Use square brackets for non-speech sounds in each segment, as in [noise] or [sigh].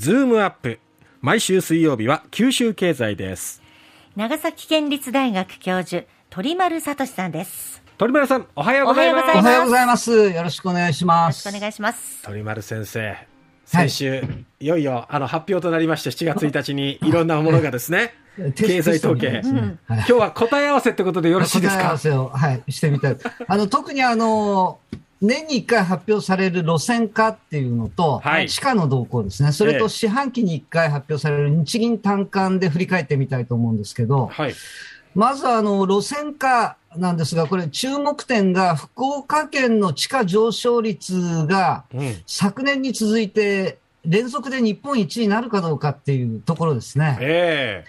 ズームアップ。毎週水曜日は九州経済です。長崎県立大学教授鳥丸聡さんです。鳥丸さんおはようございます。おはようございます。よろしくお願いします。よろしくお願いします。鳥丸先生先週、い、よいよあの発表となりまして7月1日にいろんなものがですね [laughs] 経済統計、ねはい今日は答え合わせってことでよろしいですか？答え合わせを、はい、してみたい。あの、特にあの、年に1回発表される路線価っていうのと、はい。地価の動向ですね。それええ。と四半期に1回発表される日銀単価で振り返ってみたいと思うんですけど、はい。まずあの、路線価なんですが、これ注目点が福岡県の地価上昇率がうん。昨年に続いて連続で日本一になるかどうかっていうところですね。え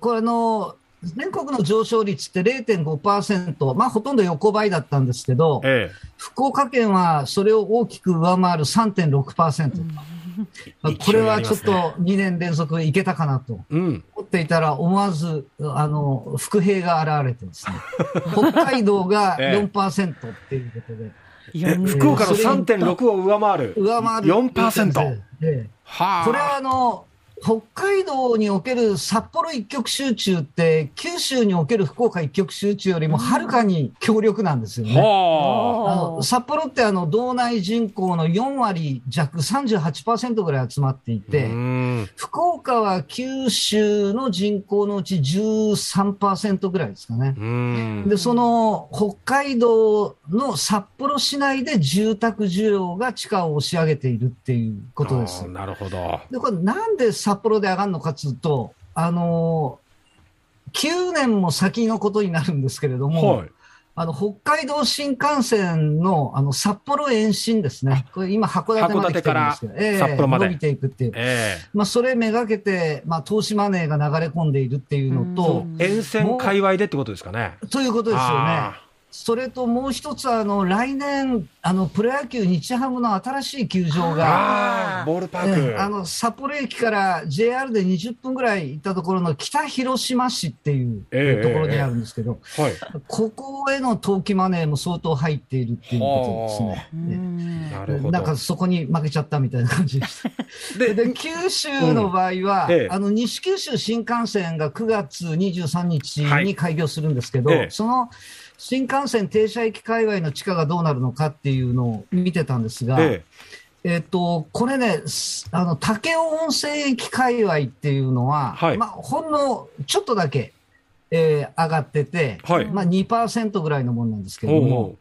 これあの、全国の上昇率って0.5%、まあほとんど横ばいだったんですけどえ、え。福岡県はそれを大きく上回る3.6%。まあこれはちょっと2年連続いけたかなとえうん。思っていたら、思わず、あの、伏兵が現れてですね、[laughs] 北海道がええ。4%っていうことで、え福岡の3.6を上回る。上回る。4%ええ。はあ。これはあの、北海道における札幌一極集中って、九州における福岡一極集中よりもはるかに強力なんですよね。はあ。の札幌ってあの道内人口の4割弱、38%ぐらい集まっていあて、うん福岡は九州の人口のうち13%ぐらいですかね。うんで、その北海道の札幌市内で住宅需要が地価を押し上げているっていうことです。なるほどで、これなんで札幌で上がるのかというと、あのー、9年も先のことになるんですけれども、はいあの、北海道新幹線の、あの、札幌延伸ですね。これ今、函館まで来てるんですけど、ええ札幌まで伸びていくっていう。えまあ、それめがけて、まあ、投資マネーが流れ込んでいるっていうのと、え沿線界隈でってことですかねということですよねあ。それともう一つは、あの、来年、あの、プロ野球日ハムの新しい球場ーが、あーボールパええークあの、札幌駅から JR で20分ぐらい行ったところの北広島市っていうええところにあるんですけど、はい。ここへの投機マネーも相当入っているっていうことですね。うんなるほど。なんかそこに負けちゃったみたいな感じでした。で [laughs] で、九州の場合は、うん。ええ。あの、西九州新幹線が9月23日はい。に開業するんですけど、ええ。その新幹線停車駅界隈の地価がどうなるのかっていうのを見てたんですが、ええ。っと、これね、すあの、武雄温泉駅界隈っていうのは、はい。まあ、ほんのちょっとだけ、えー上がってて、はい。まあ2%ぐらいのもんなんですけども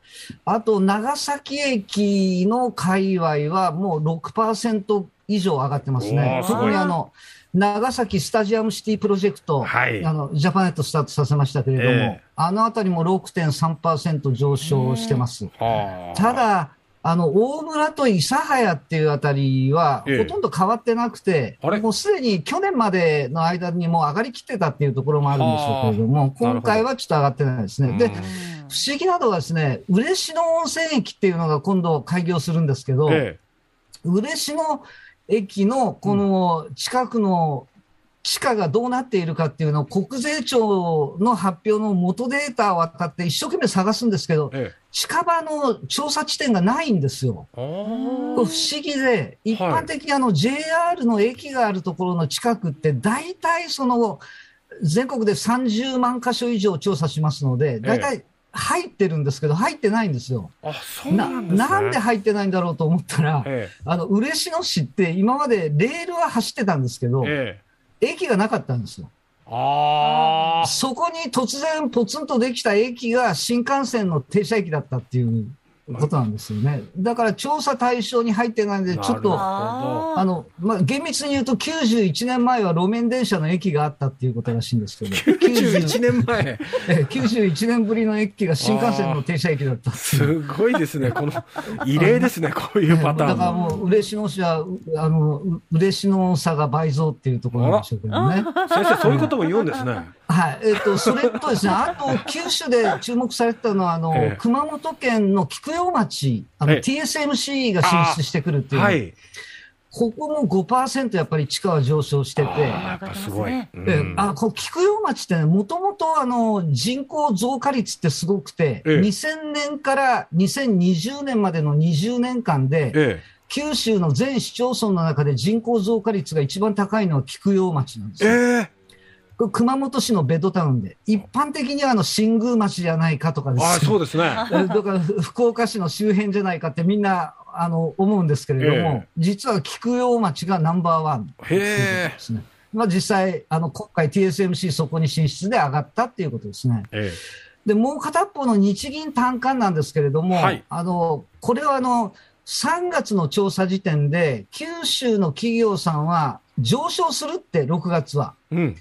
あと、長崎駅の界隈はもう6%以上上がってますおね特にあの、長崎スタジアムシティプロジェクト、はい。あの、ジャパネットスタートさせましたけれども、ええ。あのあたりも6.3%上昇してます。はあ。ただ、あの、大村と諫早っていうあたりは、ええ。ほとんど変わってなくて、あれ？もうすでに去年までの間にもう上がりきってたっていうところもあるんでしょうけれども、今回はちょっと上がってないですね。でうん、不思議なのはですね、嬉野温泉駅っていうのが今度開業するんですけど、え。嬉野駅のこの近くの地価がどうなっているかっていうのを国税庁の発表の元データを当たって一生懸命探すんですけどえ、え。近場の調査地点がないんですよ。不思議で、一般的にあの JR の駅があるところの近くって、大体その全国で30万箇所以上調査しますので、大体入ってるんですけど、入ってないんですよ。あそうななんですね。なんで入ってないんだろうと思ったら、えあの嬉野市って今までレールは走ってたんですけどえ、え。駅がなかったんですよ。あそこに突然ポツンとできた駅が新幹線の停車駅だったっていうことなんですよね。だから調査対象に入ってないんで、ちょっと、ああの、まあ、厳密に言うと91年前は路面電車の駅があったっていうことらしいんですけど、91年前。え91年ぶりの駅が新幹線の停車駅だったっすごいですね。この異例ですねこういうパタだからーンもう、嬉野市は、うあの、う嬉野差が倍増っていうところなんでしょうけどね。先生そういうことも言うんですねはい。えっ、と、[laughs] それとですね、あと、九州で注目されてたのは、あの、ええ。熊本県の菊陽町、あの、ええ。TSMC が進出してくるっていう、はい。ここも5%やっぱり地価は上昇してて、あーやっぱすごい、ね。うん。ええ。あこう菊陽町ってね、もともとあの人口増加率ってすごくて、ええ。2000年から2020年までの20年間で、え九州の全市町村の中で人口増加率が一番高いのは菊陽町なんですえよ。ー、これ熊本市のベッドタウンで、一般的にはあの新宮町じゃないかとかですあねそうですね。え [laughs] だからふ福岡市の周辺じゃないかってみんなあの思うんですけれども、え実は菊陽町がナンバーワンですね。まあ、実際あの、今回 TSMC そこに進出で上がったっていうことですね。え。えで、もう片方の日銀短観なんですけれども、はいあのこれはあの3月の調査時点で、九州の企業さんは上昇するって、6月は。え。うん。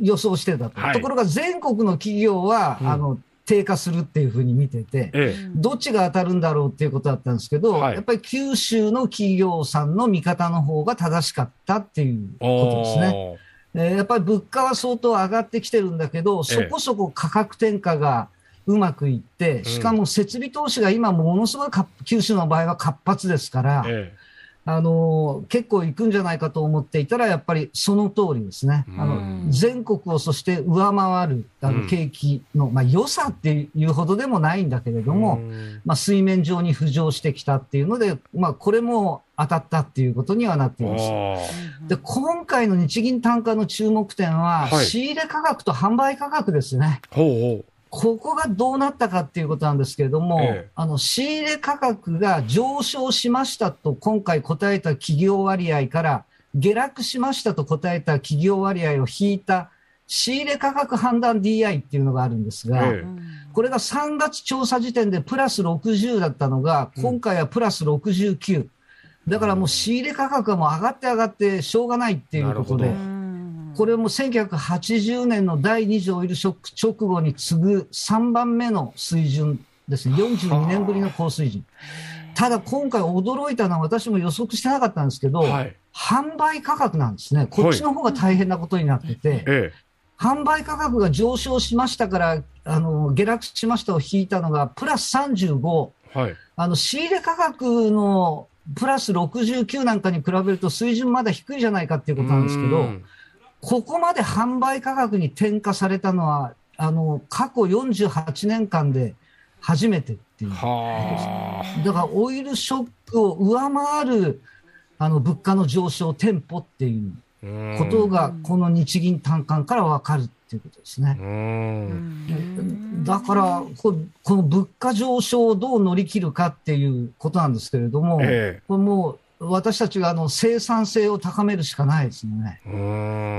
予想してたと。はい。ところが全国の企業は、うん。あの低下するっていうふうに見てて、えどっちが当たるんだろうっていうことだったんですけど、はい。やっぱり九州の企業さんの見方の方が正しかったっていうえ。ことですね。えー。やっぱり物価は相当上がってきてるんだけど、そこそこ価格転嫁がうまくいって、しかも設備投資が今ものすごいか九州の場合は活発ですから、えあのー結構行くんじゃないかと思っていたら、やっぱりその通りですね。あうのん全国をそして上回るあうんの景気の、まあ、良さっていうほどでもないんだけれえ。ども、うんまあ、水面上に浮上してきたっていうので、まあ、これも当たったっていうことにはなっています。で、今回の日銀単価の注目点は、はい仕入れ価格と販売価格ですね。ほうほう。ここがどうなったかっていうことなんですけれども、ええ。あの、仕入れ価格が上昇しましたと今回答えた企業割合から、下落しましたと答えた企業割合を引いた仕入れ価格判断 DI っていうのがあるんですが、ええ。これが3月調査時点でプラス60だったのが、うん。今回はプラス69。だからもう仕入れ価格がもう上がって上がってしょうがないっていうことでこれも1980年の第2次オイルショック直後に次ぐ3番目の水準ですね。42年ぶりの高水準。ただ今回驚いたのは私も予測してなかったんですけど、はい。販売価格なんですね。こっちの方が大変なことになってて、え販売価格が上昇しましたから、あの、下落しましたを引いたのがプラス35。え。はい。あの、仕入れ価格のプラス69なんかに比べると水準まだ低いじゃないかっていうことなんですけど、うんここまで販売価格に転嫁されたのは、あの、過去48年間で初めてっていう。はだから、オイルショックを上回る、あの、物価の上昇店舗っていうあ。ことが、この日銀短観からわかるっていうことですねう。ん。だからこ、この物価上昇をどう乗り切るかっていうことなんですけれども、えこれもう私たちがあの生産性を高めるしかないですよね。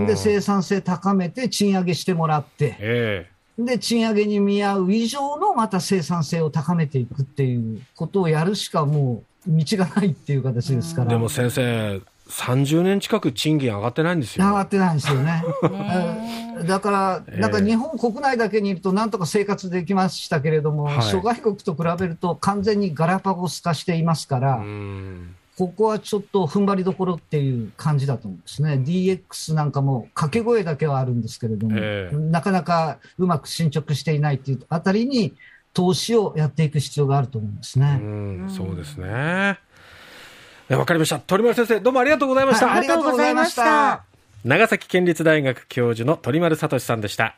で、生産性高めて賃上げしてもらって、えで、賃上げに見合う以上のまた生産性を高めていくっていうことをやるしかもう道がないっていう形ですかえ。ら。でも先生、30年近く賃金上がってないんですよ。上がってないんですよね。ねだから、ええなんか日本国内だけにいるとなんとか生活できましたけれども、はい諸外国と比べると完全にガラパゴス化していますから、うん。ここはちょっと踏ん張りどころっていう感じだと思うんですね。DX なんかも掛け声だけはあるんですけれども、ええなかなかうまく進捗していないっていうあたりに投資をやっていく必要があると思うんですうね。ん、そうですね。えわかりました。鳥丸先生、どうもありがとうございました。はいありがとうございました。長崎県立大学教授の鳥丸聡さんでした。